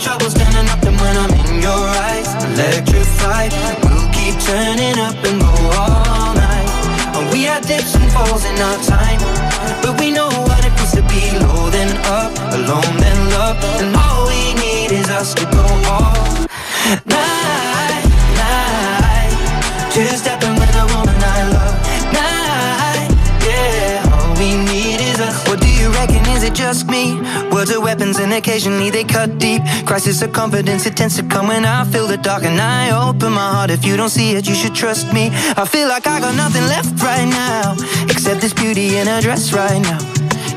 Troubles standing up, and when I'm in your eyes, electrified. We'll keep turning up and go all night. We had dips and falls in our time, but we know what it feels to be low then up, alone then love, and all we need is us to go all night, night. Two stepping it just me? Words are weapons and occasionally they cut deep. Crisis of confidence, it tends to come when I feel the dark and I open my heart. If you don't see it, you should trust me. I feel like I got nothing left right now, except this beauty in her dress right now.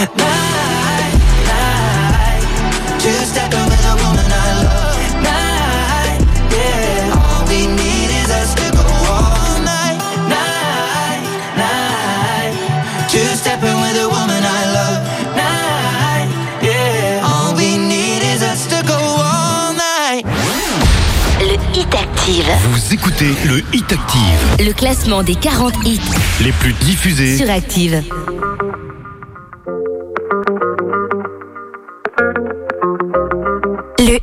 Night, night. Two stepping with a woman I love, night, yeah. All we need is us to go all night, night, night. Two stepping with a woman I love, night, yeah. All we need is us to go all night. Le Hit Active. Vous écoutez le Hit Active, Le classement des 40 hits les plus diffusés sur Active.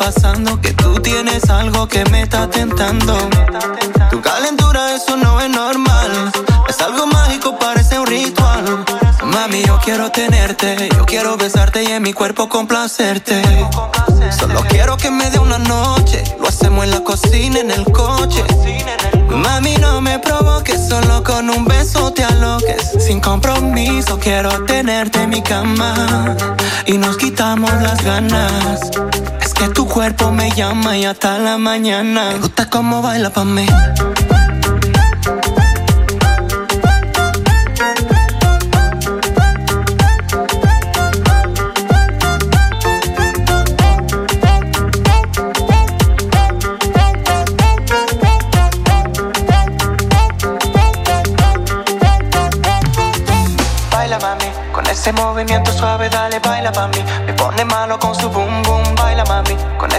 Pasando, que tú tienes algo que me está tentando. Tu calentura, eso no es normal. Es algo mágico, parece un ritual. Mami, yo quiero tenerte, yo quiero besarte y en mi cuerpo complacerte. Solo quiero que me dé una noche, lo hacemos en la cocina, en el coche. Mami, no me provoques, solo con un beso te aloques. Sin compromiso, quiero tenerte en mi cama. Y nos quitamos las ganas. Que tu cuerpo me llama y hasta la mañana. Me gusta cómo baila pa' mí. Baila mami, con ese movimiento suave, dale, baila pa' mí. Me pone malo con su boom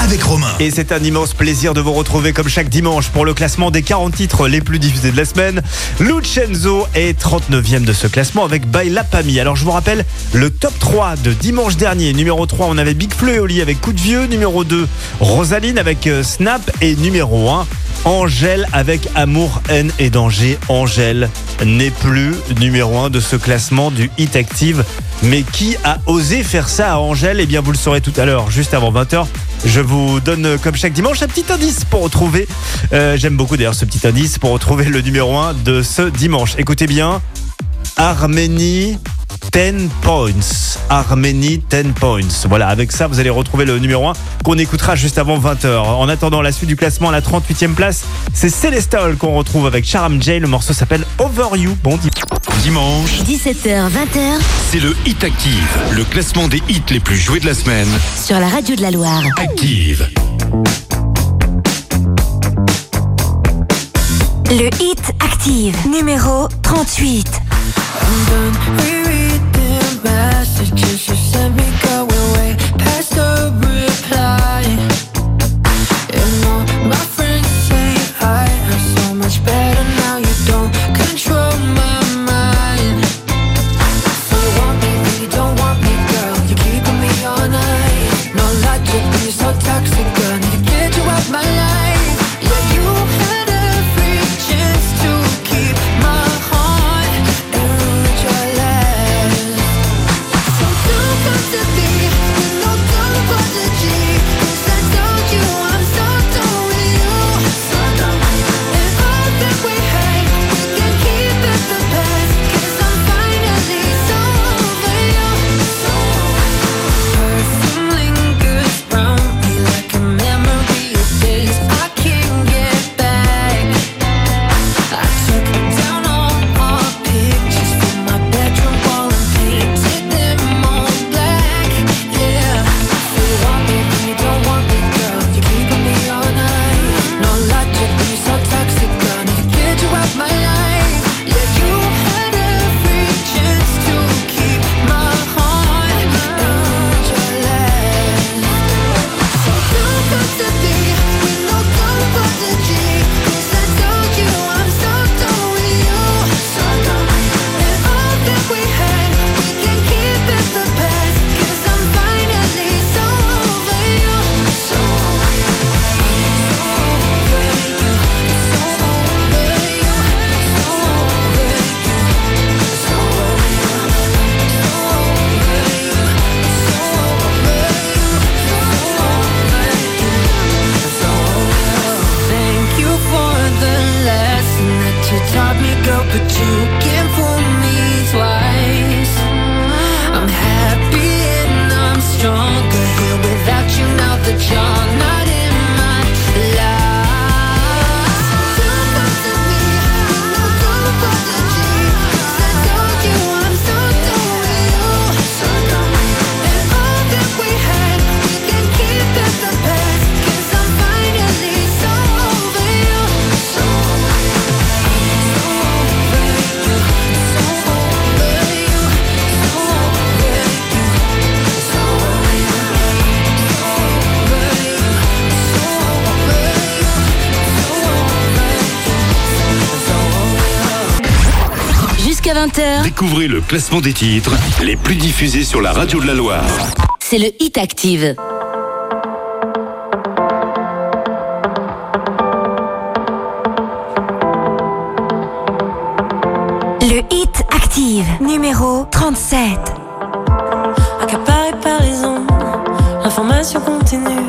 Avec Romain. Et c'est un immense plaisir de vous retrouver comme chaque dimanche pour le classement des 40 titres les plus diffusés de la semaine. Lucenzo est 39e de ce classement avec Baila Pami. Alors je vous rappelle le top 3 de dimanche dernier. Numéro 3, on avait Big Fleu et Oli avec Coup de Vieux. Numéro 2, Rosaline avec euh, Snap. Et numéro 1, Angèle avec Amour, haine et danger. Angèle n'est plus numéro 1 de ce classement du Hit Active. Mais qui a osé faire ça à Angèle? Eh bien, vous le saurez tout à l'heure, juste avant 20h. Je vous donne, comme chaque dimanche, un petit indice pour retrouver. Euh, j'aime beaucoup d'ailleurs ce petit indice pour retrouver le numéro 1 de ce dimanche. Écoutez bien. Arménie 10 points. Arménie 10 points. Voilà, avec ça, vous allez retrouver le numéro 1 qu'on écoutera juste avant 20h. En attendant la suite du classement à la 38e place, c'est Célestal qu'on retrouve avec Charam J. Le morceau s'appelle Over You. Bon dimanche. 17h, 20h. C'est le Hit Active, le classement des hits les plus joués de la semaine. Sur la radio de la Loire. Active. Le Hit Active, numéro 38. Messages you sent me going way past the reply. Découvrez le classement des titres les plus diffusés sur la radio de la Loire. c'est le Hit Active. Le Hit Active, numéro 37. Accaparé par les ondes, l'information continue.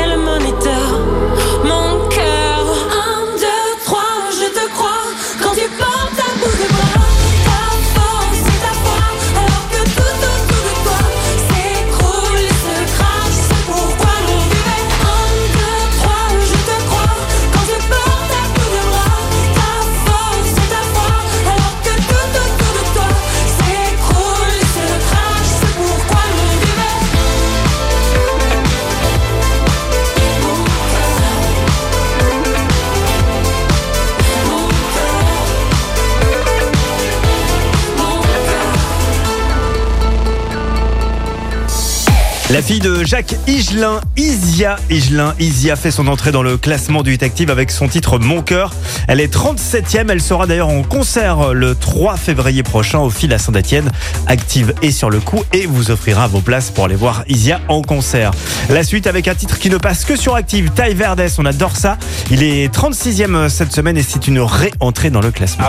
La fille de Jacques Higelin, Isia Higelin, Isia fait son entrée dans le classement du Hit Active avec son titre Mon cœur. Elle est 37e, elle sera d'ailleurs en concert le 3 février prochain au fil à Saint-Etienne. Active et sur le coup et vous offrira vos places pour aller voir Isia en concert. La suite avec un titre qui ne passe que sur Active, Ty Verdes, on adore ça. Il est 36e cette semaine et c'est une réentrée dans le classement.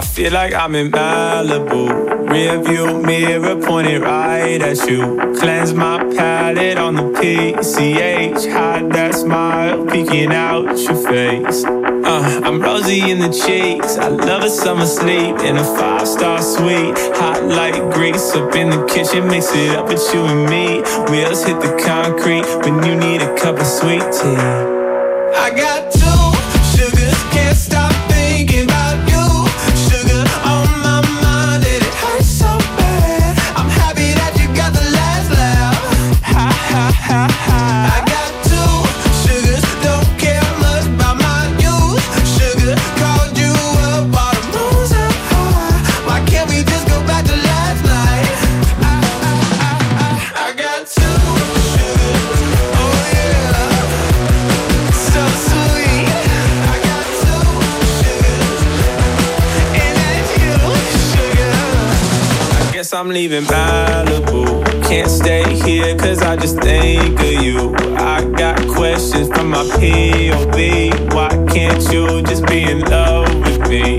Rearview mirror pointed right at you. Cleanse my palate on the PCH. Hide that smile peeking out your face. Uh, I'm rosy in the cheeks. I love a summer sleep in a five star suite. Hot light grease up in the kitchen. Mix it up with you and me. Wheels hit the concrete when you need a cup of sweet tea. I got I'm leaving Malibu. Can't stay here cause I just think of you. I got questions from my POV. Why can't you just be in love with me?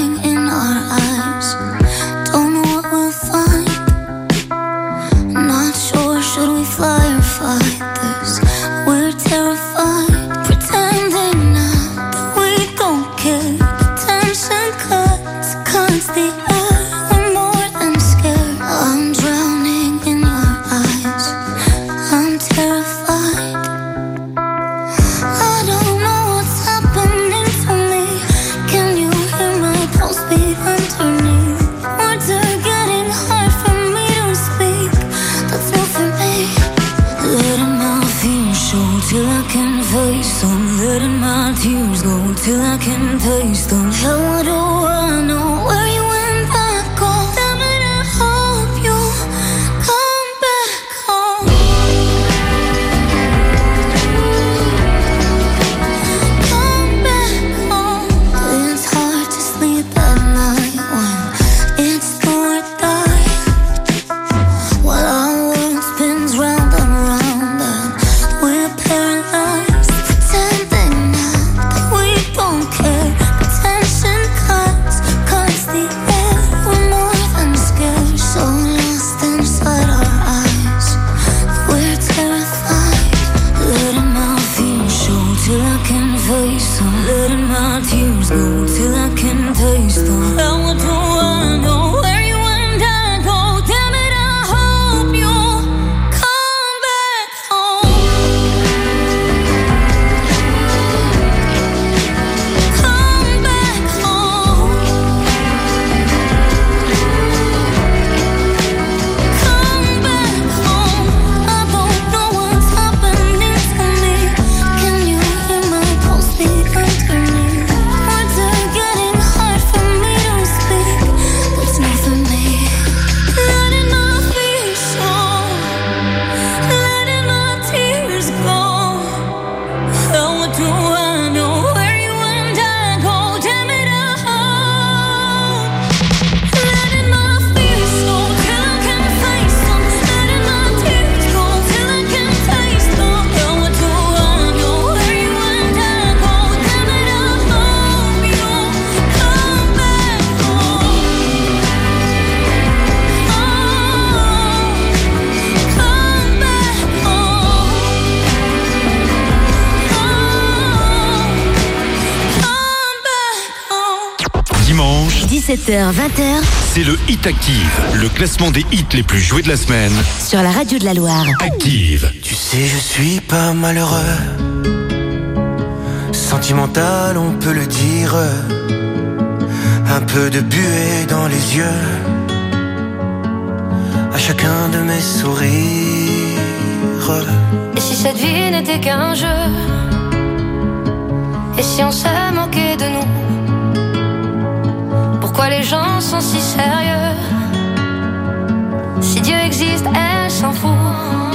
20h, c'est le Hit Active, le classement des hits les plus joués de la semaine. Sur la radio de la Loire. Active. Tu sais, je suis pas malheureux. Sentimental, on peut le dire. Un peu de buée dans les yeux. À chacun de mes sourires. Et si cette vie n'était qu'un jeu? Et si on se manquait de nous? Pourquoi les gens sont si sérieux Si Dieu existe, elle s'en fout.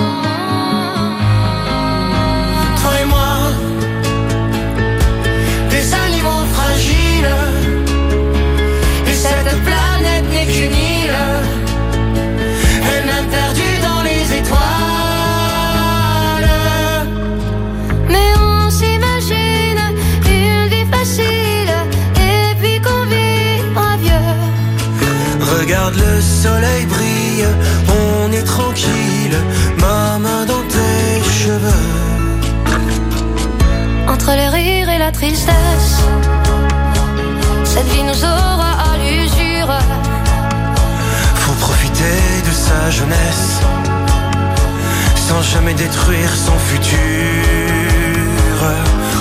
Tristesse. Cette vie nous aura à l'usure. Faut profiter de sa jeunesse sans jamais détruire son futur.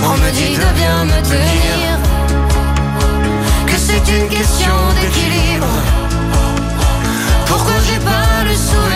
On me dit de bien me tenir, que c'est une question d'équilibre. Pourquoi j'ai pas le souvenir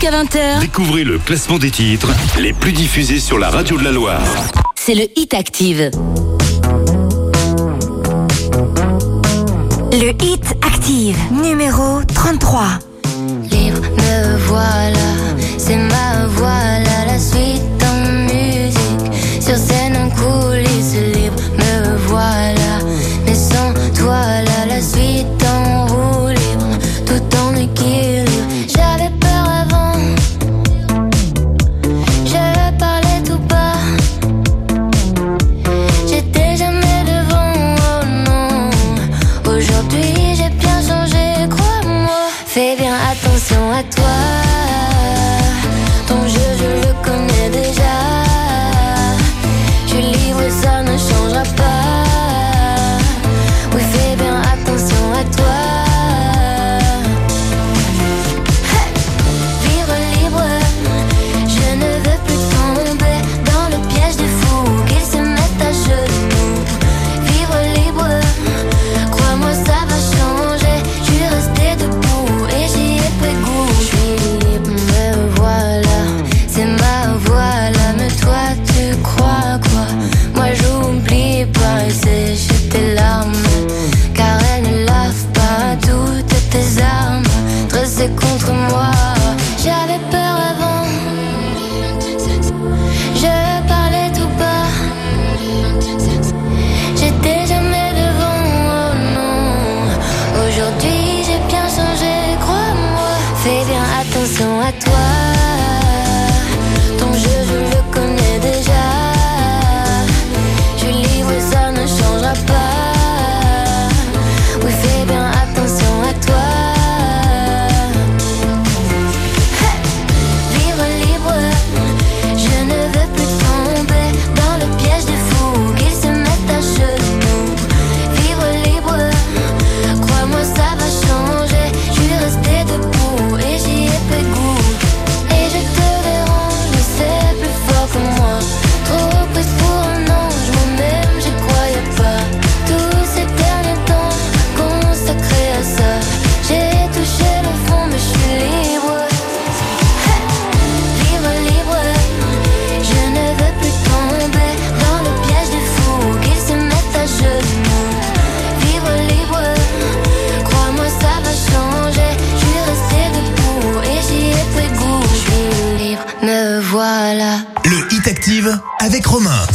Jusqu'à 20h, Découvrez le classement des titres les plus diffusés sur la radio de la Loire. c'est le Hit Active. Le Hit Active, numéro 33. Libre, me voilà,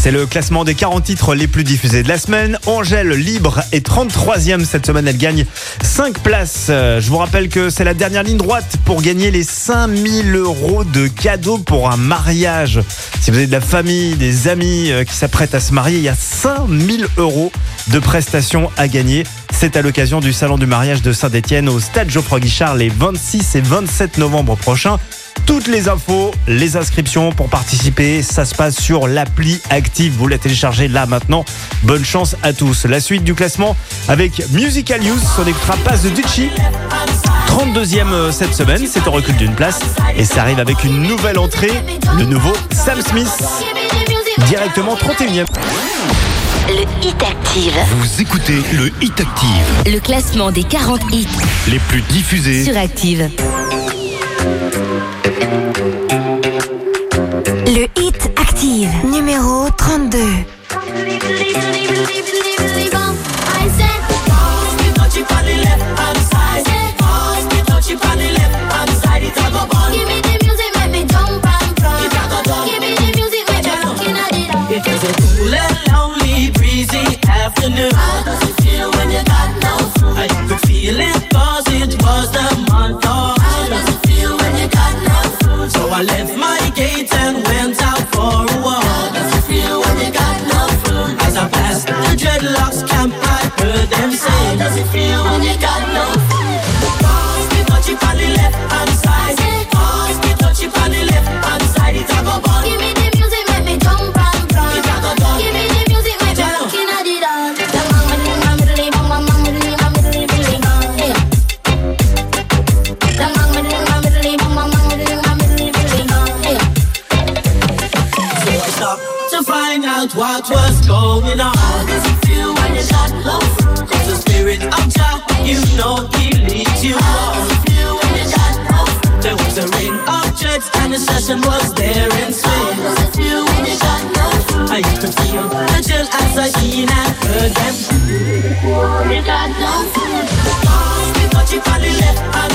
C'est le classement des 40 titres les plus diffusés de la semaine. Angèle Libre est 33e cette semaine. Elle gagne 5 places. Euh, Je vous rappelle que c'est la dernière ligne droite pour gagner les 5000 euros de cadeaux pour un mariage. Si vous avez de la famille, des amis euh, qui s'apprêtent à se marier, il y a 5000 euros de prestations à gagner. C'est à l'occasion du Salon du mariage de Saint-Etienne au Stade Geoffroy Guichard les 26 et 27 novembre prochains. Toutes les infos, les inscriptions pour participer, ça se passe sur l'appli Active. Vous la téléchargez là maintenant. Bonne chance à tous. La suite du classement avec Musical News. On écoutera Passe de Ducci. 32e euh, cette semaine, c'est en recul d'une place. Et ça arrive avec une nouvelle entrée, le nouveau Sam Smith. Directement 31e. Le Hit Active. Vous écoutez le Hit Active, Le classement des 40 hits les plus diffusés. sur Active. Active, numéro 32. It was a cool and lonely, breezy afternoon. How does it feel when you got no food? I could feel it cause it was the month of know he leads you on. There was a ring of jets and the session was there in swing. I used to feel the chill as I seen and heard them. You got no food. Pass me touchy the left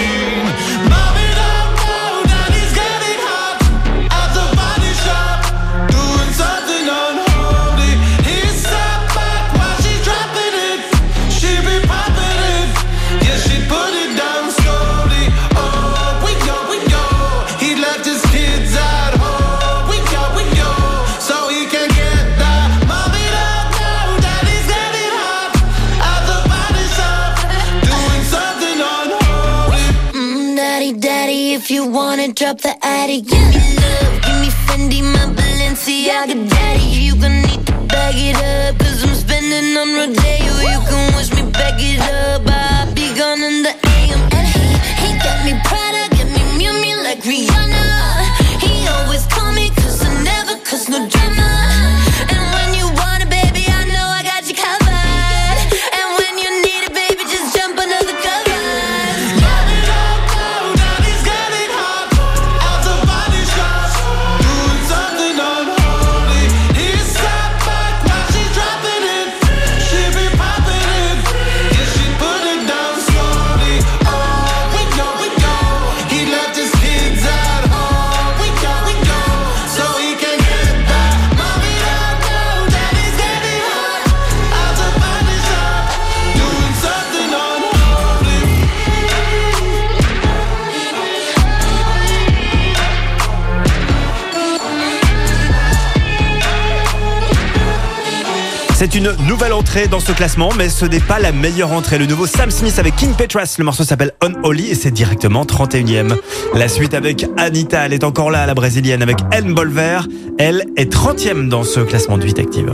Attic, give me love, give me Fendi, my Balenciaga, daddy. You gonna need to bag it up, une nouvelle entrée dans ce classement, mais ce n'est pas la meilleure entrée. Le nouveau Sam Smith avec King Petras, le morceau s'appelle On Holy et c'est directement 31ème. La suite avec Anita, elle est encore là, la brésilienne, avec N Bolver. Elle est 30ème dans ce classement de 8 active.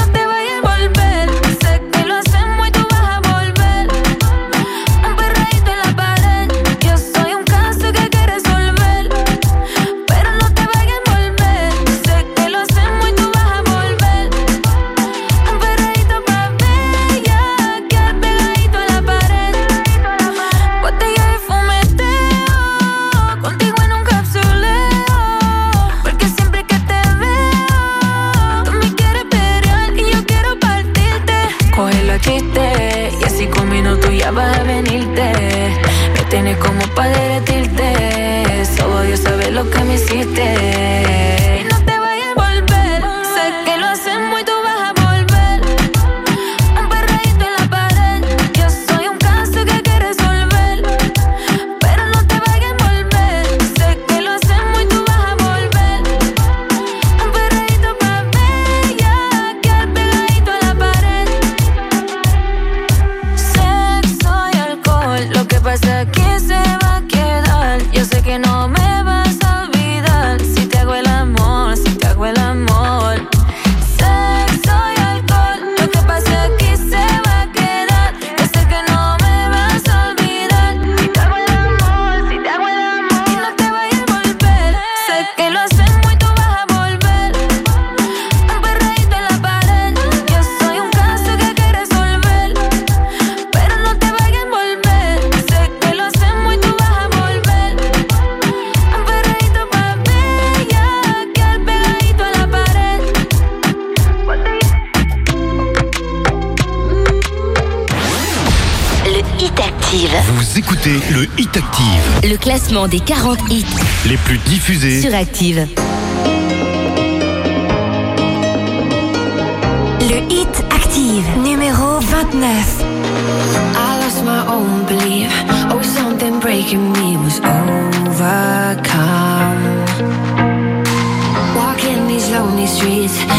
classement des 40 hits les plus diffusés sur Active. Le hit Active, numéro 29. I lost my own belief. Oh, something breaking me was overcome. Walking these lonely streets.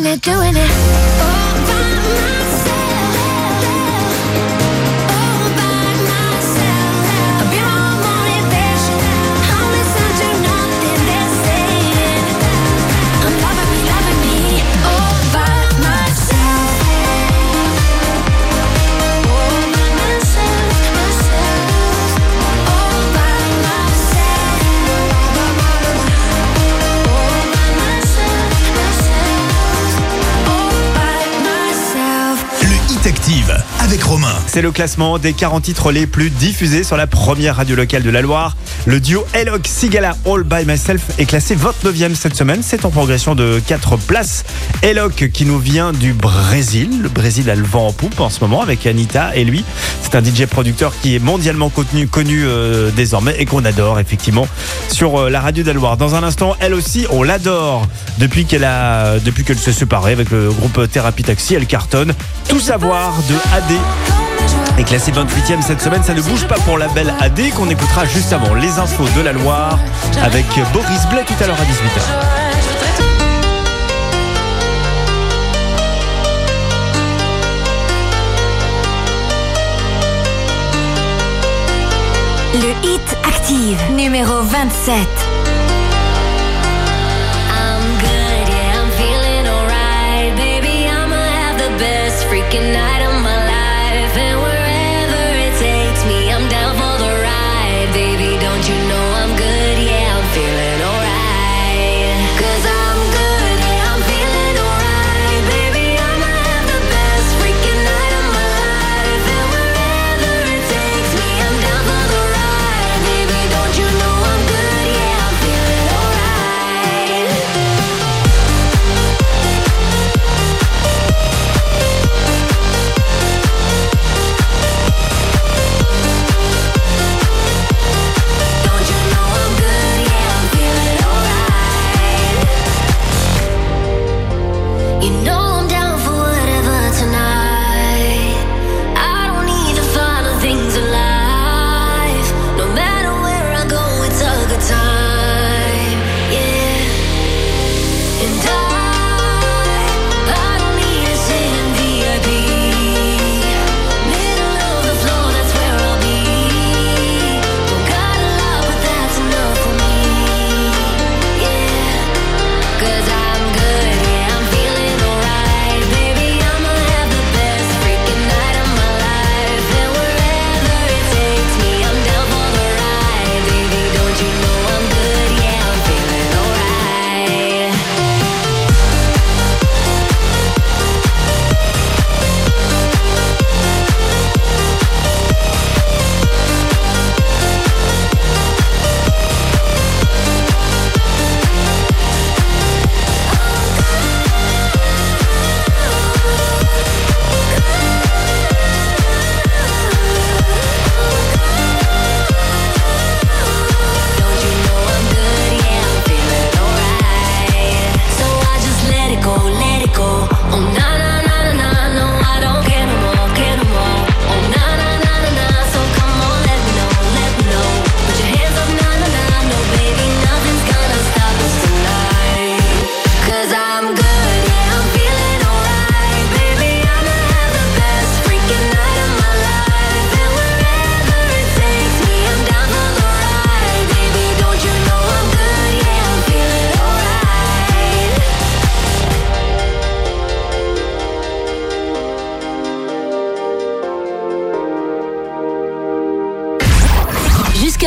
doing it, doing it. C'est le classement des 40 titres les plus diffusés sur la première radio locale de la Loire. Le duo Elok Sigala All By Myself est classé 29e cette semaine. C'est en progression de 4 places. Elok qui nous vient du Brésil. Le Brésil a le vent en poupe en ce moment avec Anita et lui. C'est un DJ producteur qui est mondialement connu, connu euh, désormais et qu'on adore effectivement sur euh, la radio de la Loire. Dans un instant, elle aussi, on l'adore depuis qu'elle a, depuis qu'elle s'est séparée avec le groupe Thérapie Taxi. Elle cartonne. Tout savoir de AD est classé 28e cette semaine. Ça ne bouge pas pour la belle AD qu'on écoutera juste avant les infos de la Loire avec Boris Blais tout à l'heure à 18h. Le hit active, numéro 27. I'm good, yeah, I'm feeling alright. Baby, I'ma have the best freaking night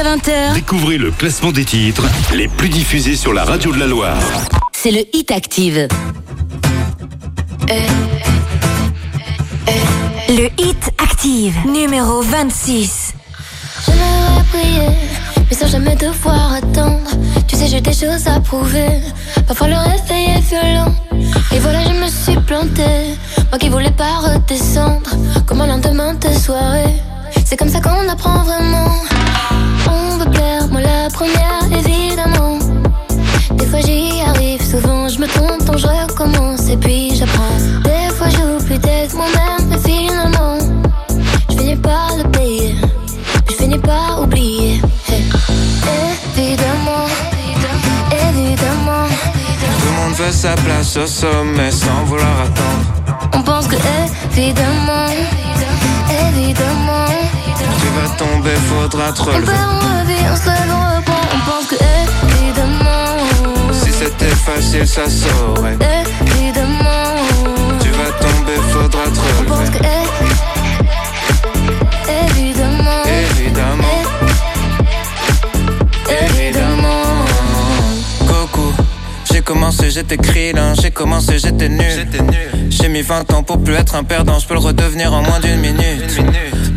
Jusqu'à 20h, Découvrez le classement des titres les plus diffusés sur la radio de la Loire. c'est le hit active. Le hit active, numéro 26. J'aimerais prier, mais sans jamais devoir attendre. Tu sais, j'ai des choses à prouver. Parfois le réveil est violent. Et voilà, je me suis plantée. Moi qui voulais pas redescendre. Comme un lendemain de soirée. C'est comme ça qu'on apprend vraiment. Moi la première, évidemment. Des fois j'y arrive, souvent je me trompe, donc je recommence et puis j'apprends. Des fois j'oublie d'être moi-même, mais finalement, je finis par le payer. Je finis par oublier. Hey. Évidemment, évidemment, Tout le monde veut sa place au sommet sans vouloir attendre. on pense que évidemment, évidemment, Tu vas tomber, faudra te on relever. perd, on revient, on se lève, on reprend, on pense que évidemment, Si c'était facile, ça saurait. évidemment, Tu vas tomber, faudra te on pense relever. que é- évidemment, Évidemment, évidemment. Coco, j'ai commencé commencé, j'étais krillin. J'ai commencé, j'étais nul. J'ai mis 20 ans pour plus être un perdant. Je peux le redevenir en moins d'une minute.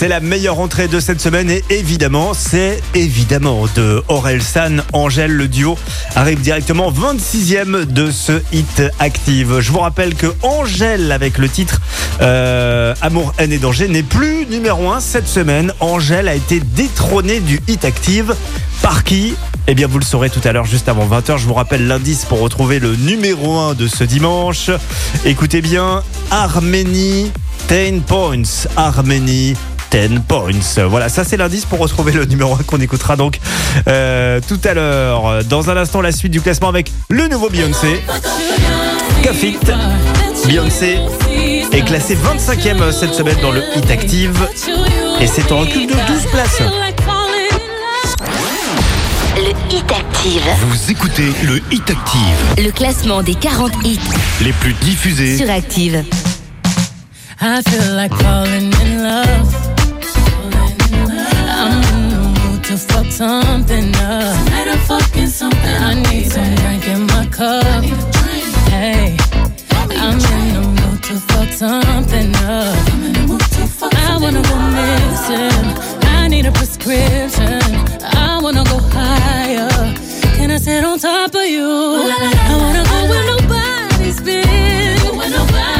C'est la meilleure entrée de cette semaine et évidemment, c'est évidemment de Aurel San, Angèle, le duo arrive directement 26e de ce Hit Active. Je vous rappelle que Angèle avec le titre euh, Amour, haine et danger n'est plus numéro 1 cette semaine. Angèle a été détrônée du Hit Active. Par qui? Eh bien, vous le saurez tout à l'heure, juste avant 20h. Je vous rappelle l'indice pour retrouver le numéro 1 de ce dimanche. Écoutez bien, Arménie, 10 points. Arménie. 10 points. Voilà, ça c'est l'indice pour retrouver le numéro 1 qu'on écoutera donc euh, tout à l'heure. Dans un instant, la suite du classement avec le nouveau Beyoncé. Cafit. Beyoncé est classé 25e cette semaine dans le Hit Active. Et c'est en recul de 12 places. Le Hit Active. Vous écoutez le Hit Active, Le classement des 40 hits les plus diffusés. sur Active. I feel like falling in love. To fuck something up. Tonight I'm fucking something I need some drink in my cup. Hey, I'm in the mood to fuck something up. I wanna go missing. I need a prescription. I wanna go higher. Can I sit on top of you? I wanna go where nobody's been. Where nobody's been.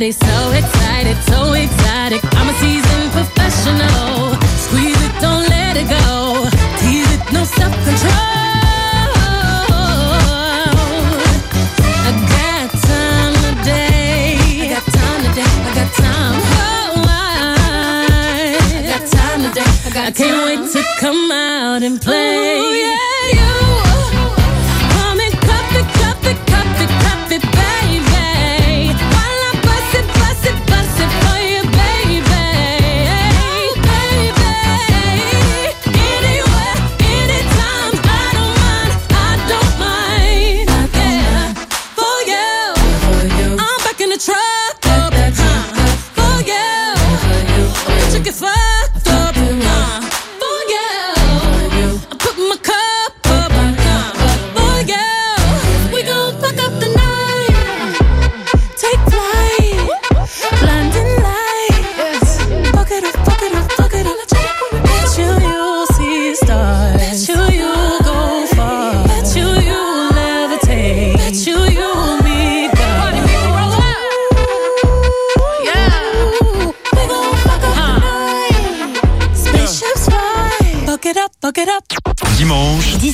body so excited, so excited. I'm a seasoned professional. Squeeze it, don't let it go. Tease it, no self control. I got time today. I got time today. I got time. I got time today. I, got I can't wait to come out and play.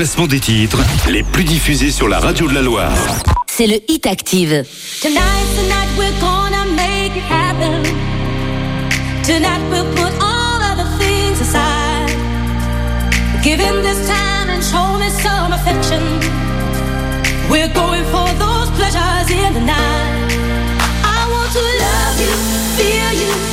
classement des titres les plus diffusés sur la radio de la Loire. C'est le Hit Active. Tonight, tonight we're gonna make it happen. Tonight we'll put all other things aside. Give him this time and show me some affection. We're going for those pleasures in the night. I want to love you, feel you.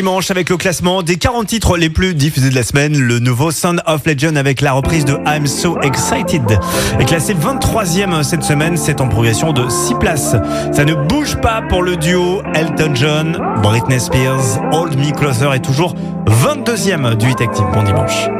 dimanche avec le classement des 40 titres les plus diffusés de la semaine. Le nouveau Sound of Legend avec la reprise de I'm So Excited est classé 23e cette semaine. C'est en progression de 6 places. Ça ne bouge pas pour le duo Elton John, Britney Spears, *Old Me Closer est toujours 22e du Hit Active. Bon dimanche.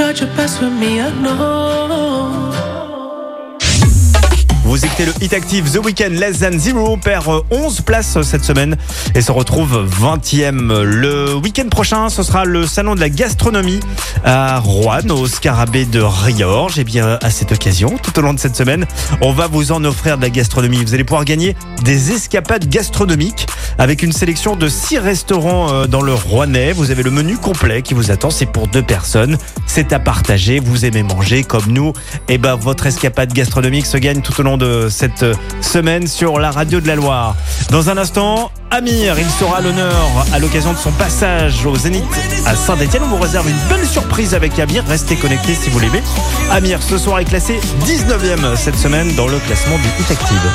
Tried your best with me, I know. Vous écoutez le Hit Active The Weekend Less Than Zero perd euh, 11 places euh, cette semaine et se retrouve 20e. Le week-end prochain, ce sera le salon de la gastronomie à Rouen, au Scarabée de Riorges. Et bien, à cette occasion, tout au long de cette semaine, on va vous en offrir de la gastronomie. Vous allez pouvoir gagner des escapades gastronomiques avec une sélection de 6 restaurants euh, dans le Rouennais. Vous avez le menu complet qui vous attend. C'est pour deux personnes. C'est à partager. Vous aimez manger comme nous. Et ben, votre escapade gastronomique se gagne tout au long de cette semaine sur la radio de la Loire. Dans un instant, Amir, il sera à l'honneur à l'occasion de son passage au Zénith à Saint-Etienne. On vous réserve une belle surprise avec Amir. Restez connectés si vous l'aimez. Amir, ce soir, est classé 19e cette semaine dans le classement du Hit Active.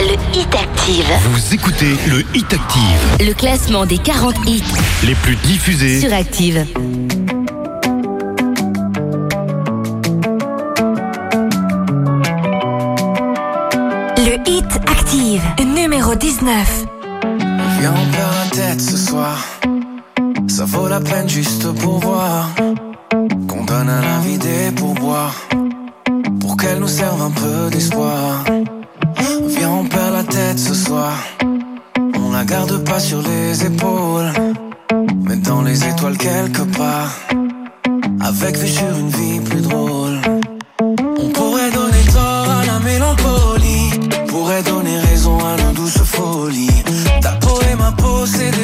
Le Hit Active. Vous écoutez le Hit Active, Le classement des 40 hits les plus diffusés sur Active. 019. Viens, on perd la tête ce soir. Ça vaut la peine juste pour voir. Qu'on donne à la vie des. Pour qu'elle nous serve un peu d'espoir. Viens, on perd la tête ce soir. On la garde pas sur les épaules. Mais dans les étoiles quelque part. Avec vue sur une vie plus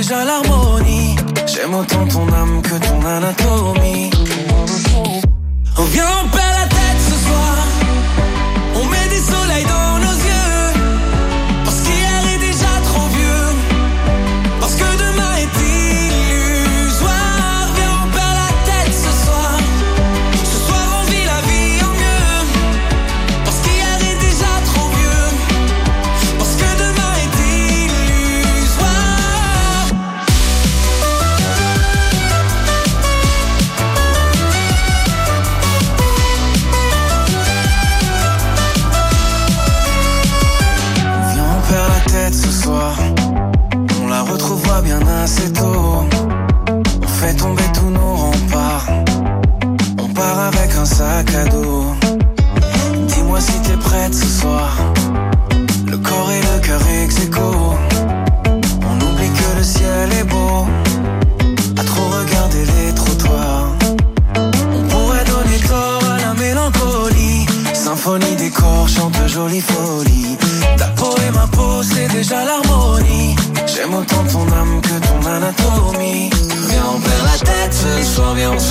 déjà l'harmonie. J'aime autant ton âme que ton anatomie. On vient en paix.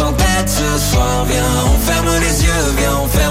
tête ce soir Viens, on ferme les yeux, viens, on ferme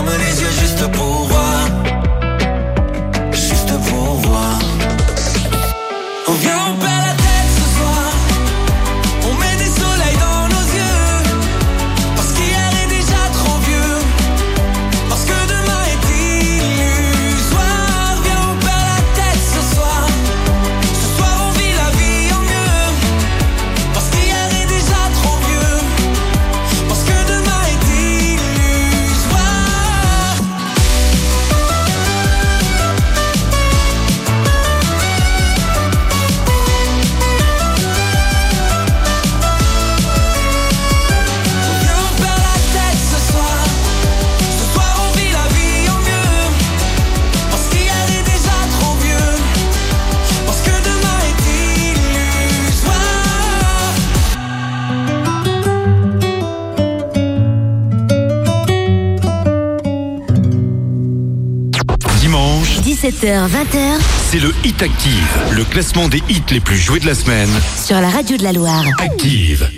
17h, 20h. C'est le Hit Active, le classement des hits les plus joués de la semaine. Sur la radio de la Loire. Active.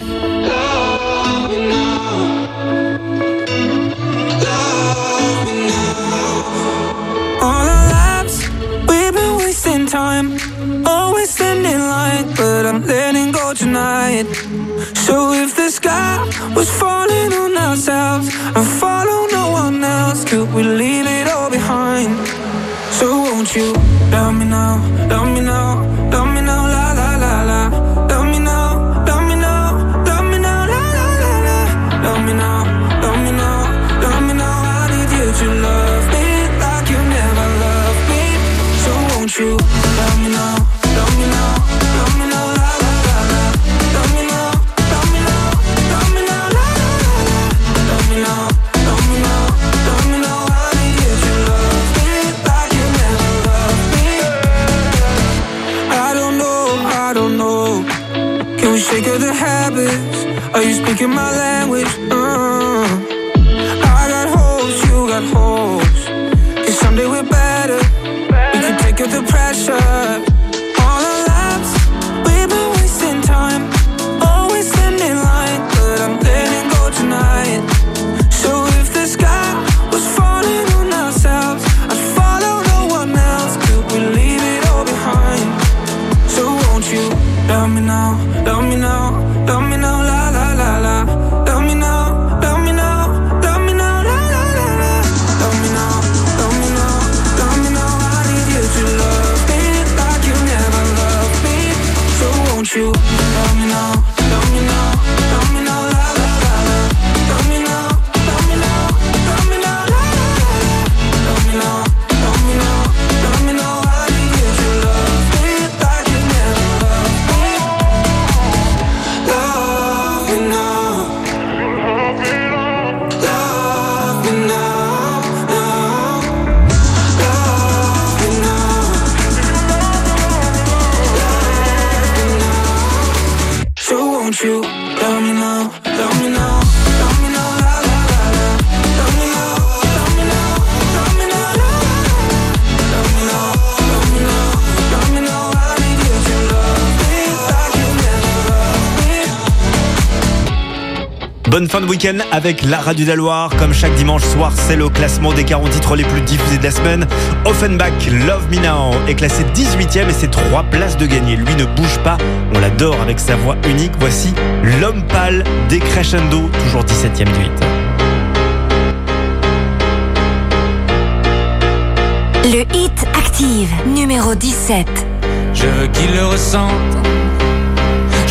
All our lives, we've been wasting time. Always standing line, but I'm letting go tonight. So if the sky was falling on ourselves and follow no one else, could we leave it? So won't you? Love me now, love me now. speaking my language. Uh. I got hopes, you got hopes. Cause someday we're better. We can take out the pressure. Bonne fin de week-end avec la Radio de la Loire. Comme chaque dimanche soir, c'est le classement des 40 titres les plus diffusés de la semaine. Offenbach, Love Me Now est classé 18e et c'est 3 places de gagner. Lui ne bouge pas, on l'adore avec sa voix unique. Voici L'Homme Pâle des Crescendo, toujours 17e du hit. Le hit active, numéro 17. Je veux qu'il le ressente.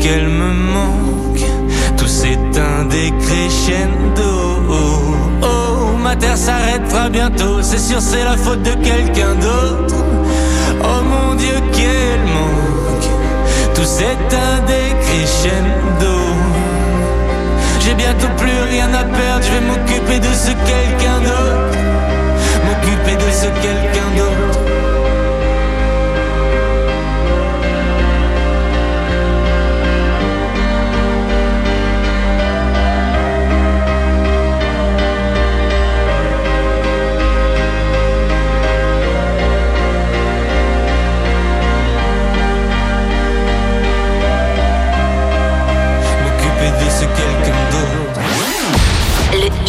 Qu'elle me manque. Tout s'éteint des crescendo. Oh, ma terre s'arrêtera bientôt, c'est sûr, c'est la faute de quelqu'un d'autre. Oh mon Dieu, quel manque. Tout s'éteint des crescendo. J'ai bientôt plus rien à perdre, je vais m'occuper de ce quelqu'un d'autre. M'occuper de ce quelqu'un d'autre.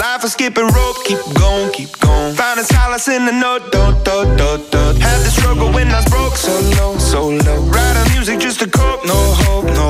Life is skipping rope, keep going, keep going. Finding solace in the note, do, do. Had the struggle when I was broke, so low, so low. Writing music just to cope, no hope, no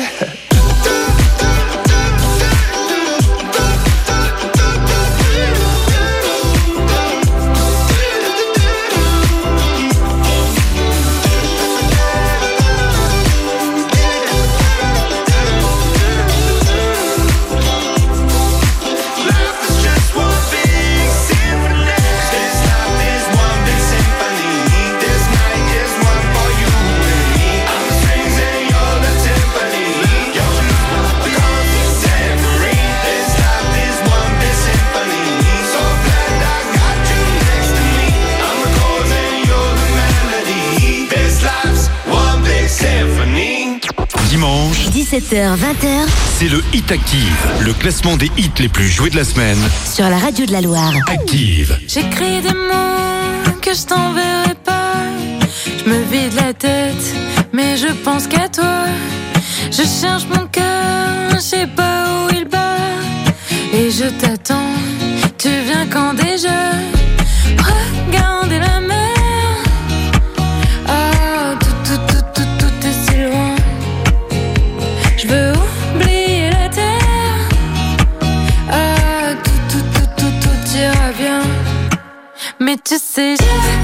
Dimanche, 17h, 20h c'est le Hit Active, le classement des hits les plus joués de la semaine. sur la radio de la Loire. Active. J'écris des mots que je t'enverrai pas. Je me vide la tête, mais je pense qu'à toi. Je cherche mon cœur, je sais pas où il bat. Et je t'attends, tu viens quand déjà Mais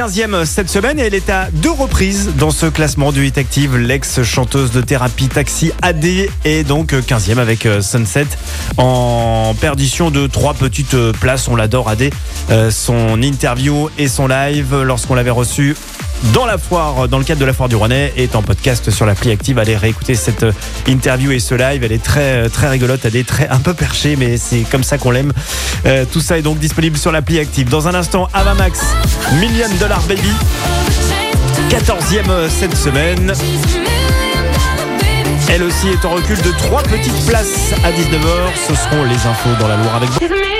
15e cette semaine et elle est à deux reprises dans ce classement du Hit Active. L'ex-chanteuse de thérapie Taxi AD est donc 15e avec euh, Sunset en perdition de trois petites euh, places. On l'adore AD. Euh, son interview et son live lorsqu'on l'avait reçu dans la foire, dans le cadre de la foire du Rouennais, est en podcast sur l'appli Active. Allez réécouter cette euh, interview et ce live. Elle est très, euh, très rigolote, elle est très, un peu perchée, mais c'est comme ça qu'on l'aime. Euh, tout ça est donc disponible sur l'appli Active. Dans un instant, Ava Max, Million Dollar Baby, 14e cette semaine. Elle aussi est en recul de trois petites places à 19h. Ce seront les infos dans la Loire avec. vous.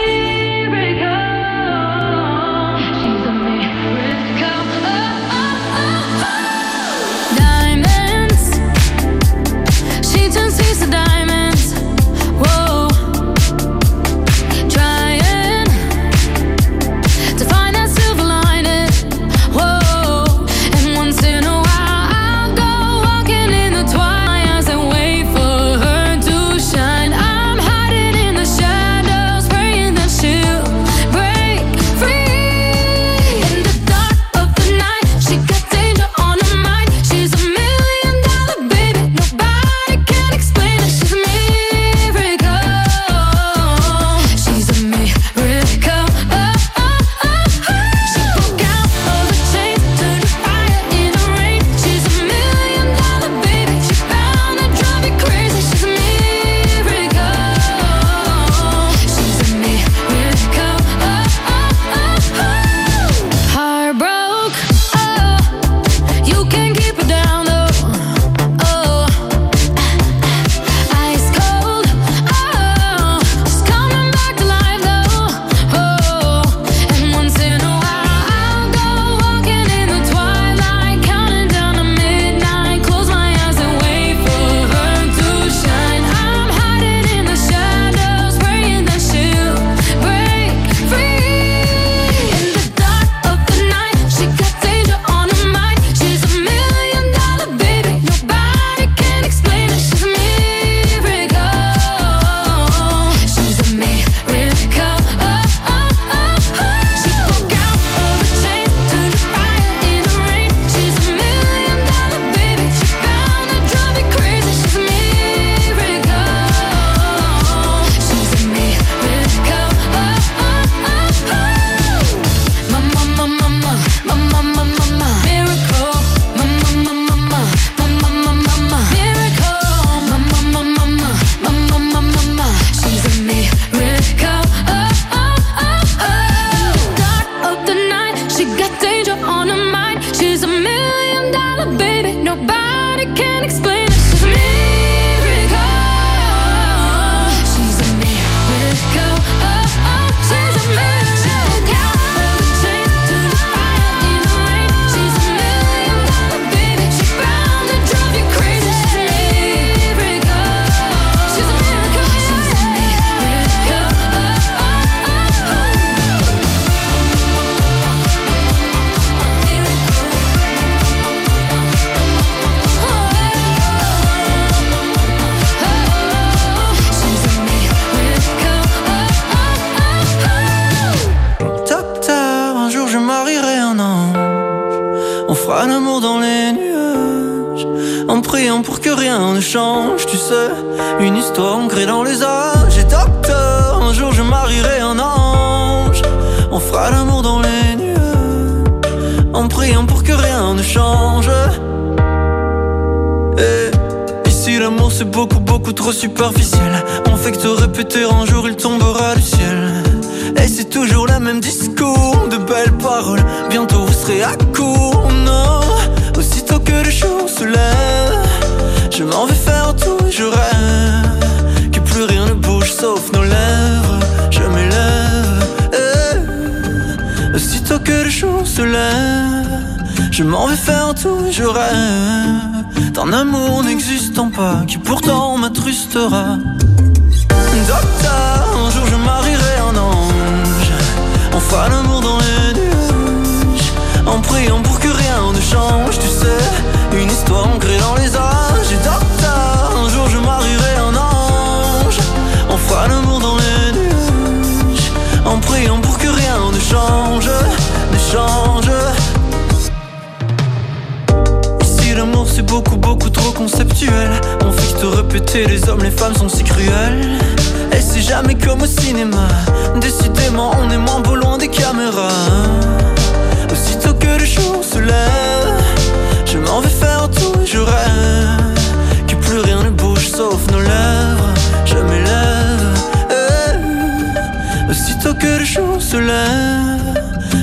Je m'en vais faire tout, je rêve d'un amour n'existant pas qui pourtant m'attrustera. Docteur, un jour je marierai un ange. On fera l'amour dans les nuages, en priant pour que rien ne change. Tu sais, une histoire ancrée dans les âges. Docteur, un jour je marierai un ange. On fera l'amour conceptuel. On fixe de répéter, les hommes, les femmes sont si cruels. Et c'est jamais comme au cinéma. Décidément, on est moins beau loin des caméras. Aussitôt que le jour se lève, je m'en vais faire tout et je rêve. Que plus rien ne bouge sauf nos lèvres. Je m'élève. Eh. Aussitôt que le jour se lève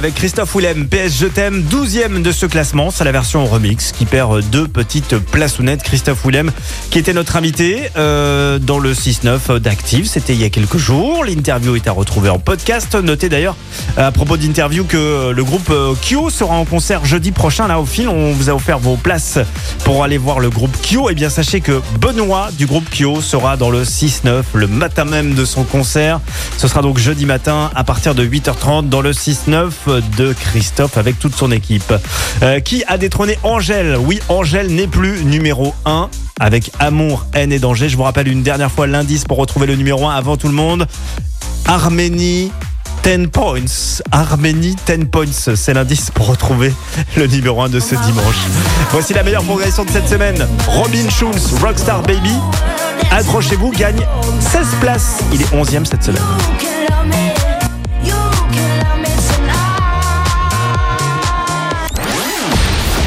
Avec Christophe Willem, PS Je t'aime, 12e de ce classement. C'est la version remix qui perd deux petites plaçounettes. Christophe Willem, qui était notre invité euh, dans le 6-9 d'Active. C'était il y a quelques jours. L'interview est à retrouver en podcast. Notez d'ailleurs à propos d'interview que le groupe euh, Kyo sera en concert jeudi prochain. Là, au fil, on vous a offert vos places pour aller voir le groupe Kyo. Et bien, sachez que Benoît du groupe Kyo sera dans le 6-9 le matin même de son concert. Ce sera donc jeudi matin à partir de 8h30 dans le 6-9 de Christophe avec toute son équipe. Euh, qui a détrôné Angèle? Oui, Angèle n'est plus numéro 1 avec Amour, haine et danger. Je vous rappelle une dernière fois l'indice pour retrouver le numéro 1 avant tout le monde. Arménie 10 points. Arménie 10 points. C'est l'indice pour retrouver le numéro 1 de ce dimanche. Voici la meilleure progression de cette semaine. Robin Schulz, Rockstar Baby. Accrochez-vous gagne 16 places. Il est 11e cette semaine.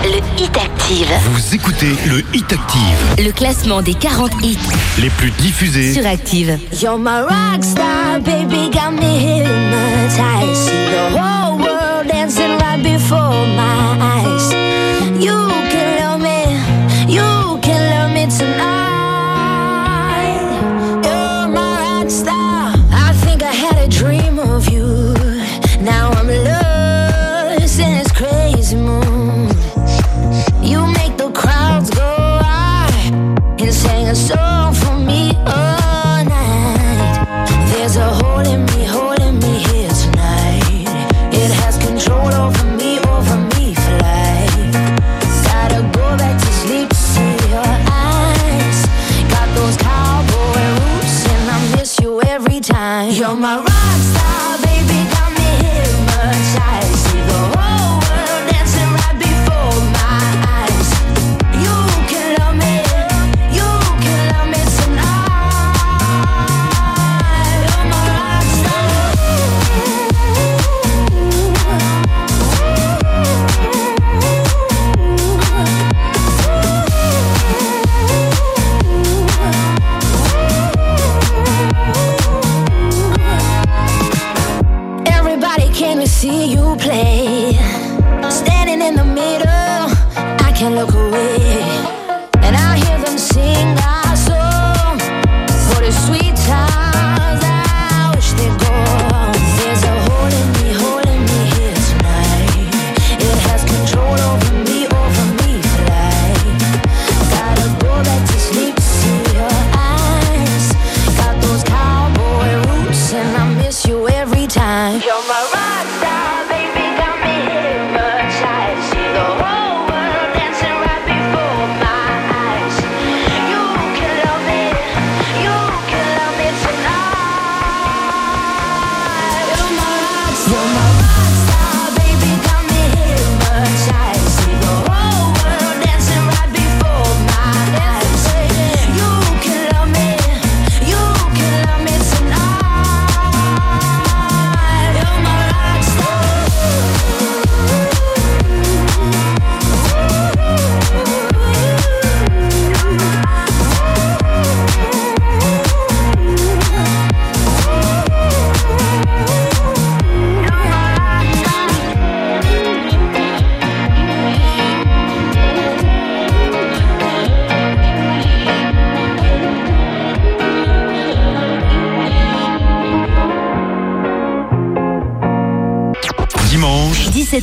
Le Hit Active. Vous écoutez le Hit Active. Le classement des 40 hits. Les plus diffusés. Sur Active. You're my rockstar, baby, got me hypnotized. See the world dancing right before my eyes. You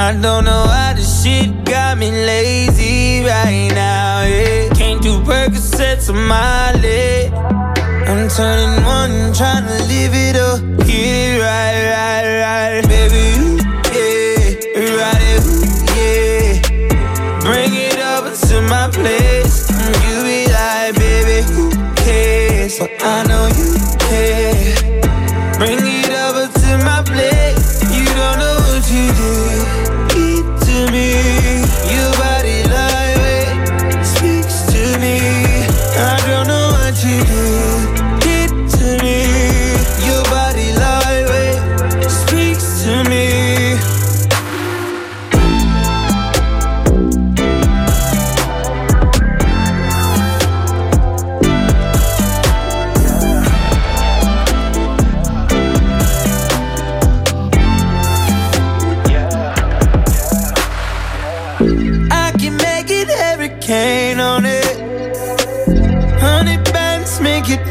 I don't know how this shit got me lazy right now, yeah. Can't do Percocets on my leg. I'm turning one, trying to live it up. Get it right, right, right.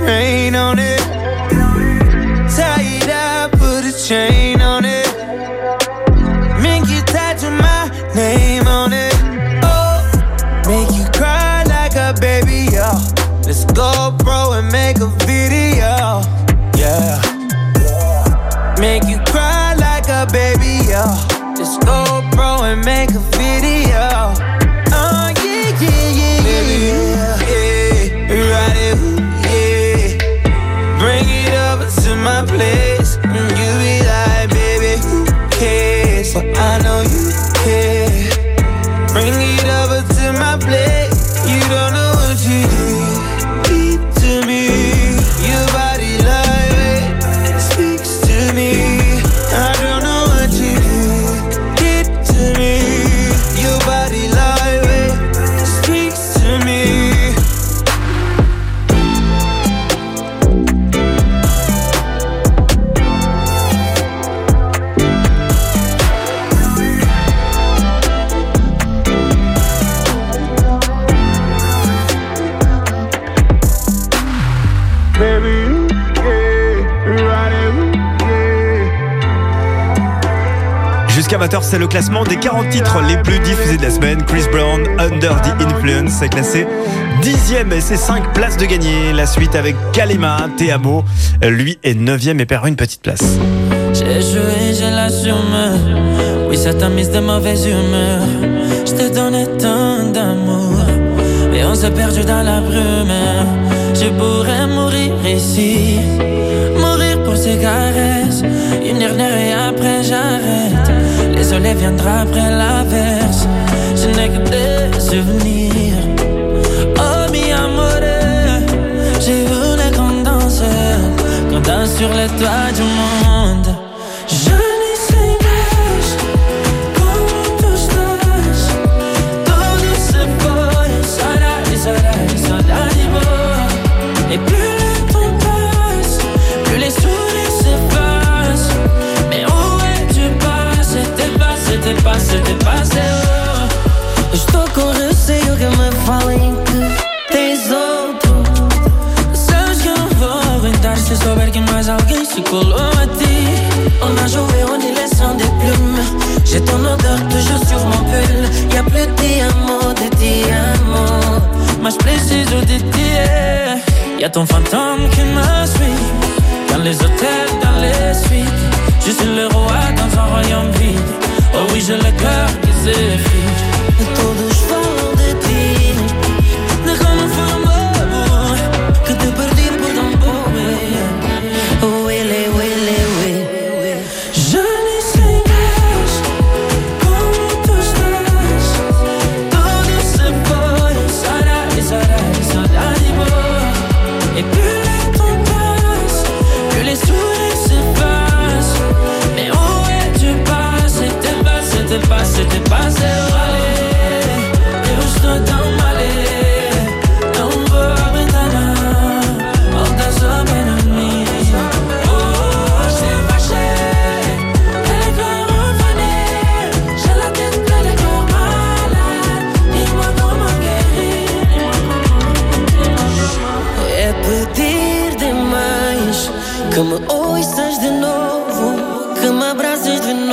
rain on c'est le classement des 40 titres les plus diffusés de la semaine. Chris Brown, Under the Influence, est classé 10ème et c'est 5 places de gagner. La suite avec Kalema, Teamo, lui est 9ème et perd une petite place. J'ai joué, j'ai l'assume. Oui, ça t'a mise de mauvaise humeur. Je te donnais tant d'amour. Mais on s'est perdu dans la brume. Je pourrais mourir ici. Mourir pour ces caresses. Une dernière et après j'arrête. Les soleils viendra après l'averse. Je n'ai que des souvenirs. Oh, mi amore. J'ai voulu qu'on danse. Qu'on danse sur les toits du monde. Je n'y sais de ti. Y'a ton fantôme qui me suit. Dans les hôtels, dans les suites. Je suis le roi dans un royaume vide. Oh oui, j'ai le cœur qui s'effrite. De novo, que me de novo.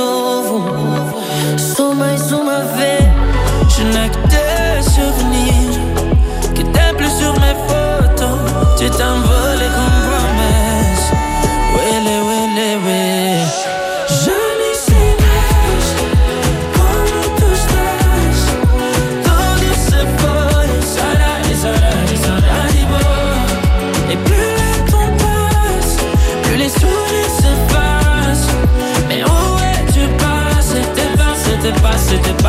T'es passé,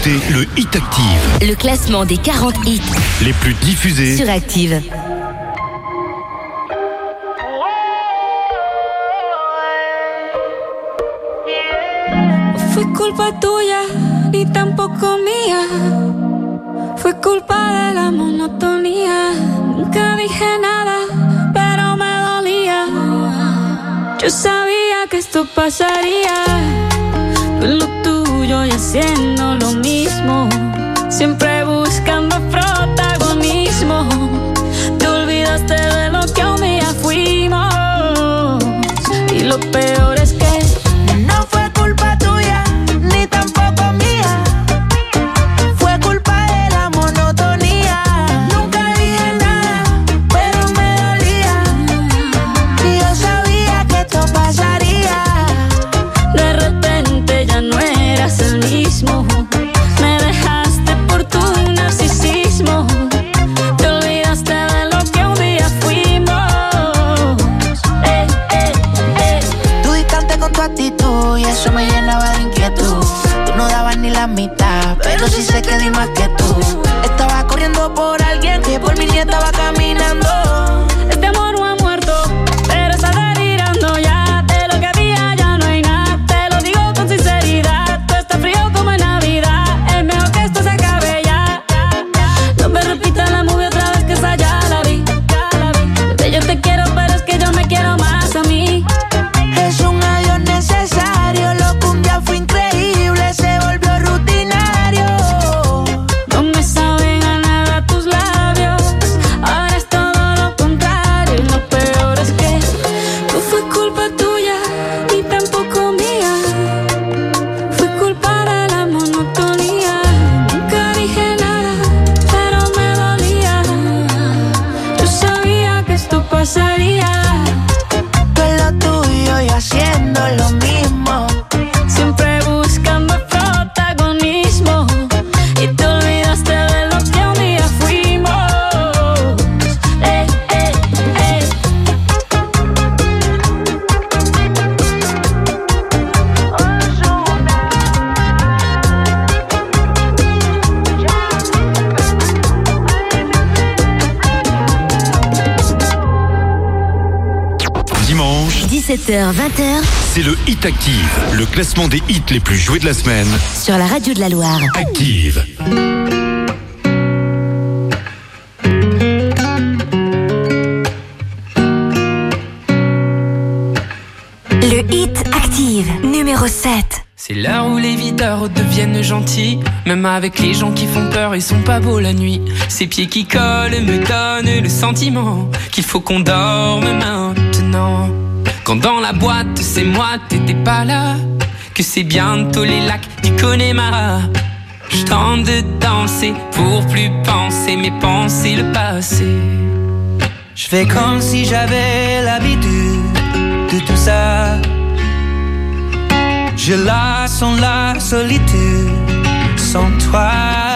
écoutez le Hit Active. Le classement des 40 hits Les plus diffusés. sur Active. Fue culpa tuya, ni tampoco mía. Fue culpa de la monotonía. Nunca dije nada, pero me dolía. Yo sabía que esto pasaría. Lo tuyo y haciendo classement des hits les plus joués de la semaine. sur la radio de la Loire. Active. Le hit active, numéro 7. C'est l'heure où les videurs deviennent gentils. Même avec les gens qui font peur, ils sont pas beaux la nuit. Ces pieds qui collent me donnent le sentiment qu'il faut qu'on dorme maintenant. Quand dans la boîte, c'est moi, t'étais pas là. Que c'est bientôt les lacs du Connemara. Je tente de danser pour plus penser, mais penser le passé. Je fais comme si j'avais l'habitude de tout ça. Je la sens la solitude sans toi.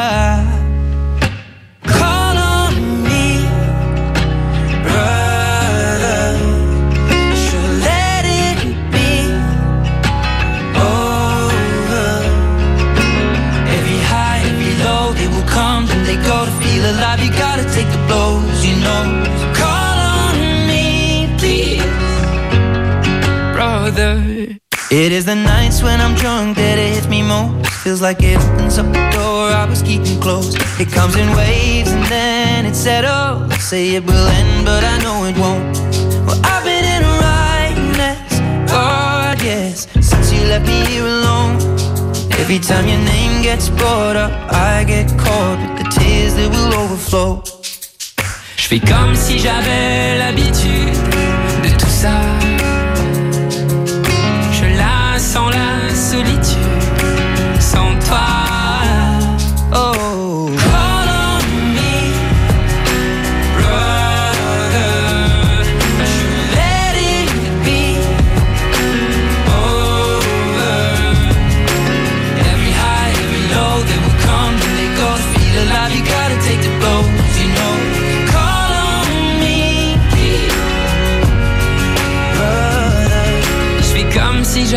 Feel alive. You gotta take the blows, you know. Call on me, please, brother. It is the nights when I'm drunk that it hits me most. Feels like it opens up the door I was keeping closed. It comes in waves and then it settles. Say it will end, but I know it won't. Well, I've been in a right mess, God, yes, since you left me here alone. Every time your name gets brought up, I get caught Je fais comme si j'avais l'habitude de tout ça.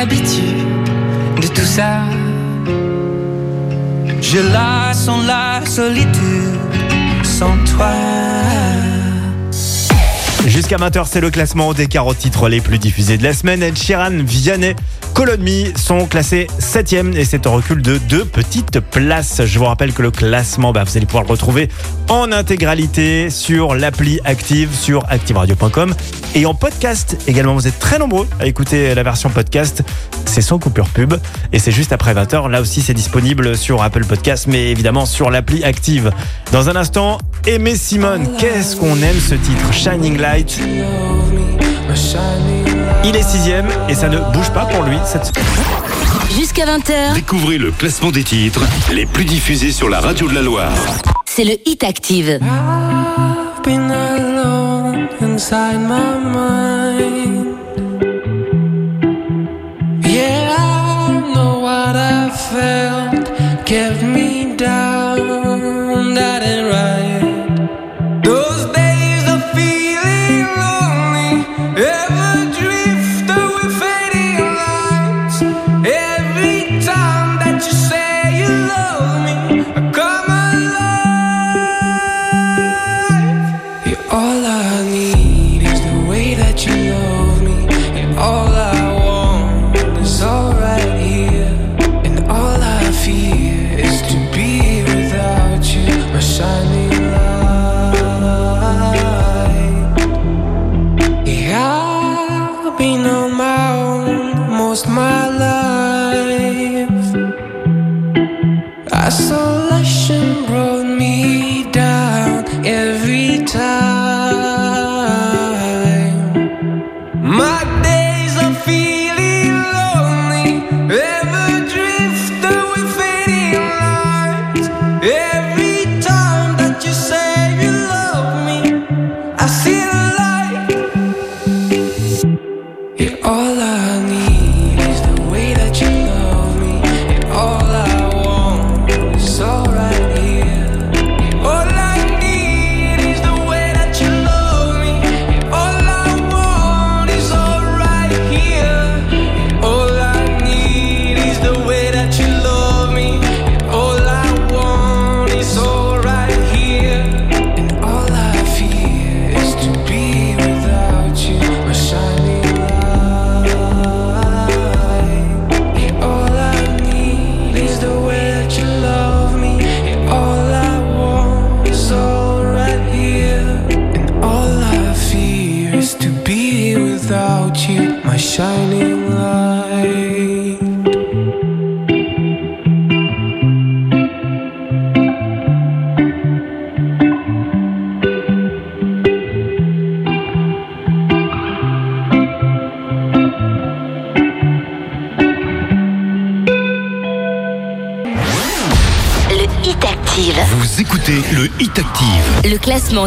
s'habitue de tout ça. Je la sens la solitude sans toi. Jusqu'à 20h, c'est le classement des 40 titres les plus diffusés de la semaine. Ed Sheeran, Vianney, Colonne Me sont classés 7e et c'est en recul de deux petites places. Je vous rappelle que le classement, bah, vous allez pouvoir le retrouver en intégralité sur l'appli Active, sur activeradio.com et en podcast également. Vous êtes très nombreux à écouter la version podcast. C'est sans coupure pub et c'est juste après 20h. Là aussi, c'est disponible sur Apple Podcast, mais évidemment sur l'appli Active. Dans un instant, Aimé Simone, qu'est-ce qu'on aime ce titre? Shining Light. Il est sixième et ça ne bouge pas pour lui cette semaine Jusqu'à 20h. Découvrez le classement des titres les plus diffusés sur la radio de la Loire. C'est le Hit Active. Yeah, I what I felt.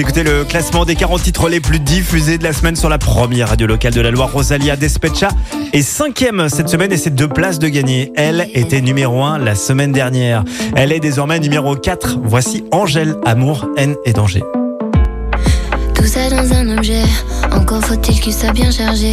Écoutez le classement des 40 titres les plus diffusés de la semaine sur la première radio locale de la Loire. Rosalia Despecha est cinquième cette semaine et c'est deux places de gagner. Elle était numéro 1 la semaine dernière. Elle est désormais numéro 4. Voici Angèle, Amour, haine et danger. Tout ça dans un objet, encore faut-il qu'il soit bien chargé.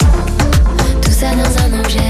Ça dans un objet,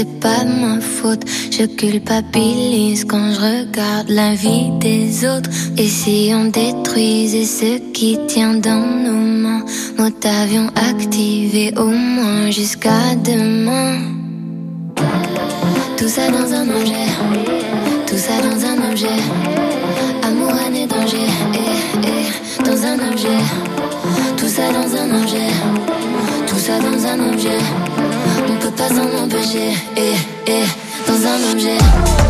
c'est pas ma faute. Je culpabilise quand je regarde la vie des autres. Et si on détruisait ce qui tient dans nos mains, mode avion activé au moins jusqu'à demain. Tout ça dans un objet, tout ça dans un objet. Amour, et danger, eh, eh, dans un objet. Tout ça dans un objet, tout ça dans un objet. Pas s'en empêcher, eh, eh, dans un objet.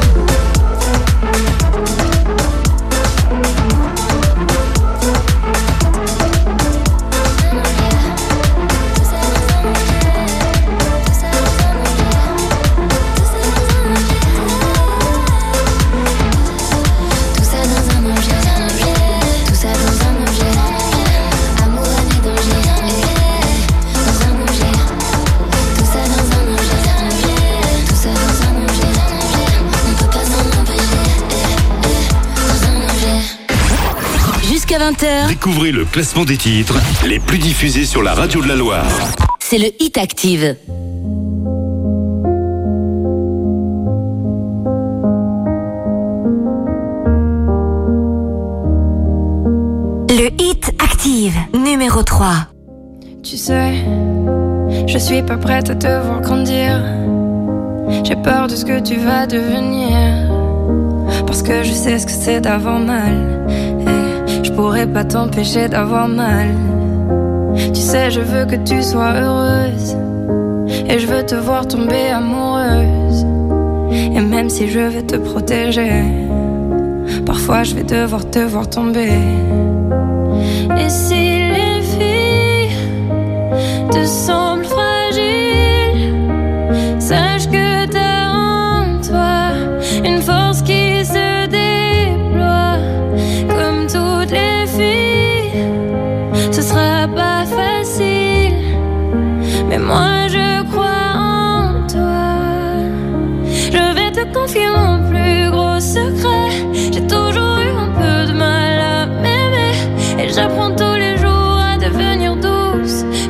20h, Découvrez le classement des titres les plus diffusés sur la radio de la Loire. c'est le Hit Active. Le hit active, numéro 3. Tu sais, je suis pas prête à te voir grandir. J'ai peur de ce que tu vas devenir. Parce que je sais ce que c'est d'avoir mal. Je pourrais pas t'empêcher d'avoir mal. Tu sais, je veux que tu sois heureuse. Et je veux te voir tomber amoureuse. Et même si je veux te protéger, parfois je vais devoir te voir tomber. Et si les filles te semblent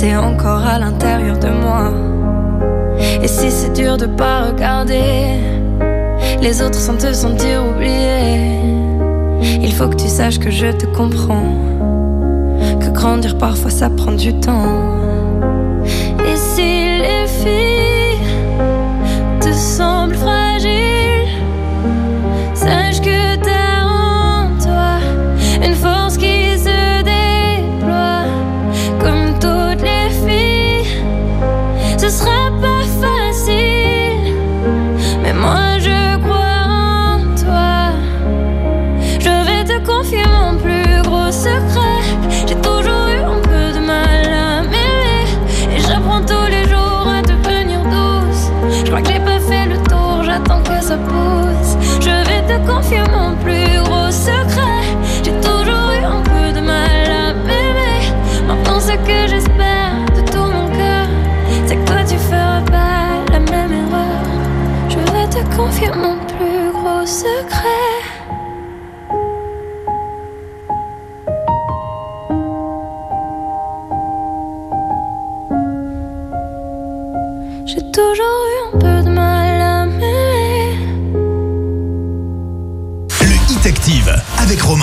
C'est encore à l'intérieur de moi. Et si c'est dur de pas regarder les autres sans te sentir oublié, il faut que tu saches que je te comprends. Que grandir parfois ça prend du temps. Et si les filles te semblent te confier mon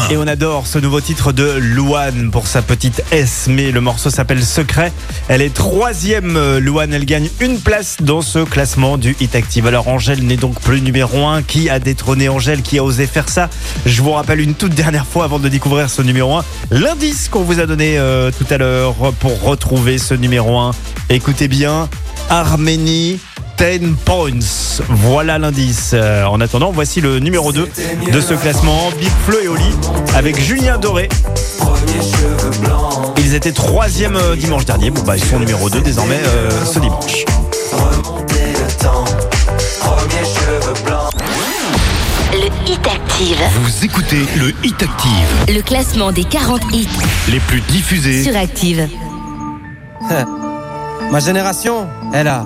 Et on adore ce nouveau titre de Louane pour sa petite S, mais le morceau s'appelle Secret. Elle est troisième, euh, Louane. Elle gagne une place dans ce classement du Hit Active. Alors Angèle n'est donc plus numéro un. Qui a détrôné Angèle? Qui a osé faire ça? Je vous rappelle une toute dernière fois avant de découvrir ce numéro 1. L'indice qu'on vous a donné euh, tout à l'heure pour retrouver ce numéro 1. Écoutez bien, Arménie. 10 points. Voilà l'indice. Euh, en attendant, voici le numéro 2 de ce classement. Big Flo et Oli avec Julien Doré. Ils étaient troisième euh, dimanche dernier. Bon, bah, ils sont numéro 2 désormais euh, ce dimanche. Le Hit Active. Vous écoutez le Hit Active, Le classement des 40 hits les plus diffusés. sur Active. Ma génération, elle a,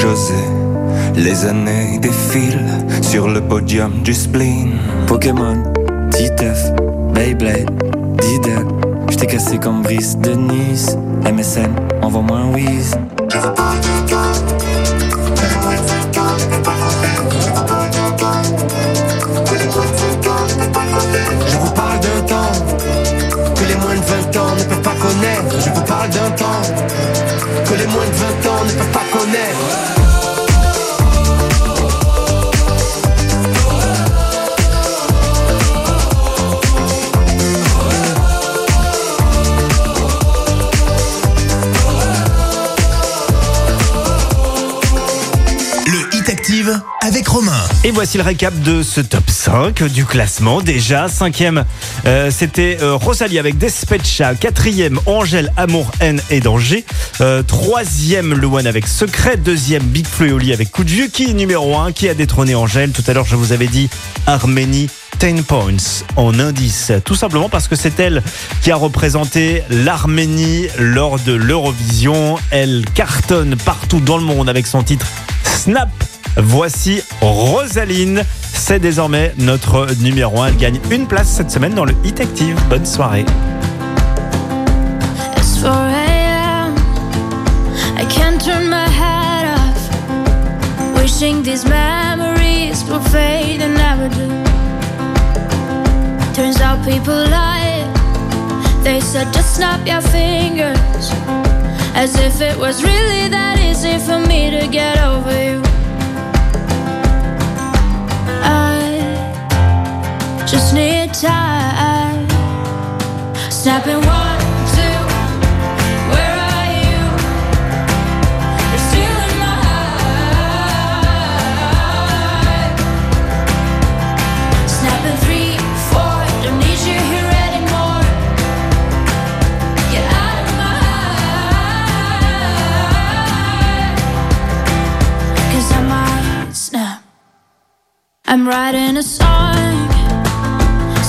José. Les années défilent sur le podium du spleen. Pokémon, Titeuf, Beyblade, Diddle. J't'ai cassé comme Brice de Nice. MSN, envoie-moi un whiz. Voici le récap de ce top 5 du classement. Déjà, cinquième, euh, c'était euh, Rosalie avec Despecha. Quatrième, Angèle, Amour, Haine et Danger. Euh, troisième, One avec Secret. Deuxième, Big Flo et Oli avec Coup de Vieux. Qui est numéro 1 Qui a détrôné Angèle? Tout à l'heure, je vous avais dit Arménie. 10 points en indice, tout simplement parce que c'est elle qui a représenté l'Arménie lors de l'Eurovision. Elle cartonne partout dans le monde avec son titre Snap. Voici Rosaline. C'est désormais notre numéro 1. Elle gagne une place cette semaine dans le Hit Active. Bonne soirée. It's 4 a.m. I can't turn my head off. Wishing these memories will fade and never do. Turns out people lie. They said just snap your fingers. As if it was really that easy for me to get over you. Just need time. Snapping one, two. Where are you? You're still in my heart. Three, four. Don't need you here anymore. Get out of my I might snap. I'm writing a song.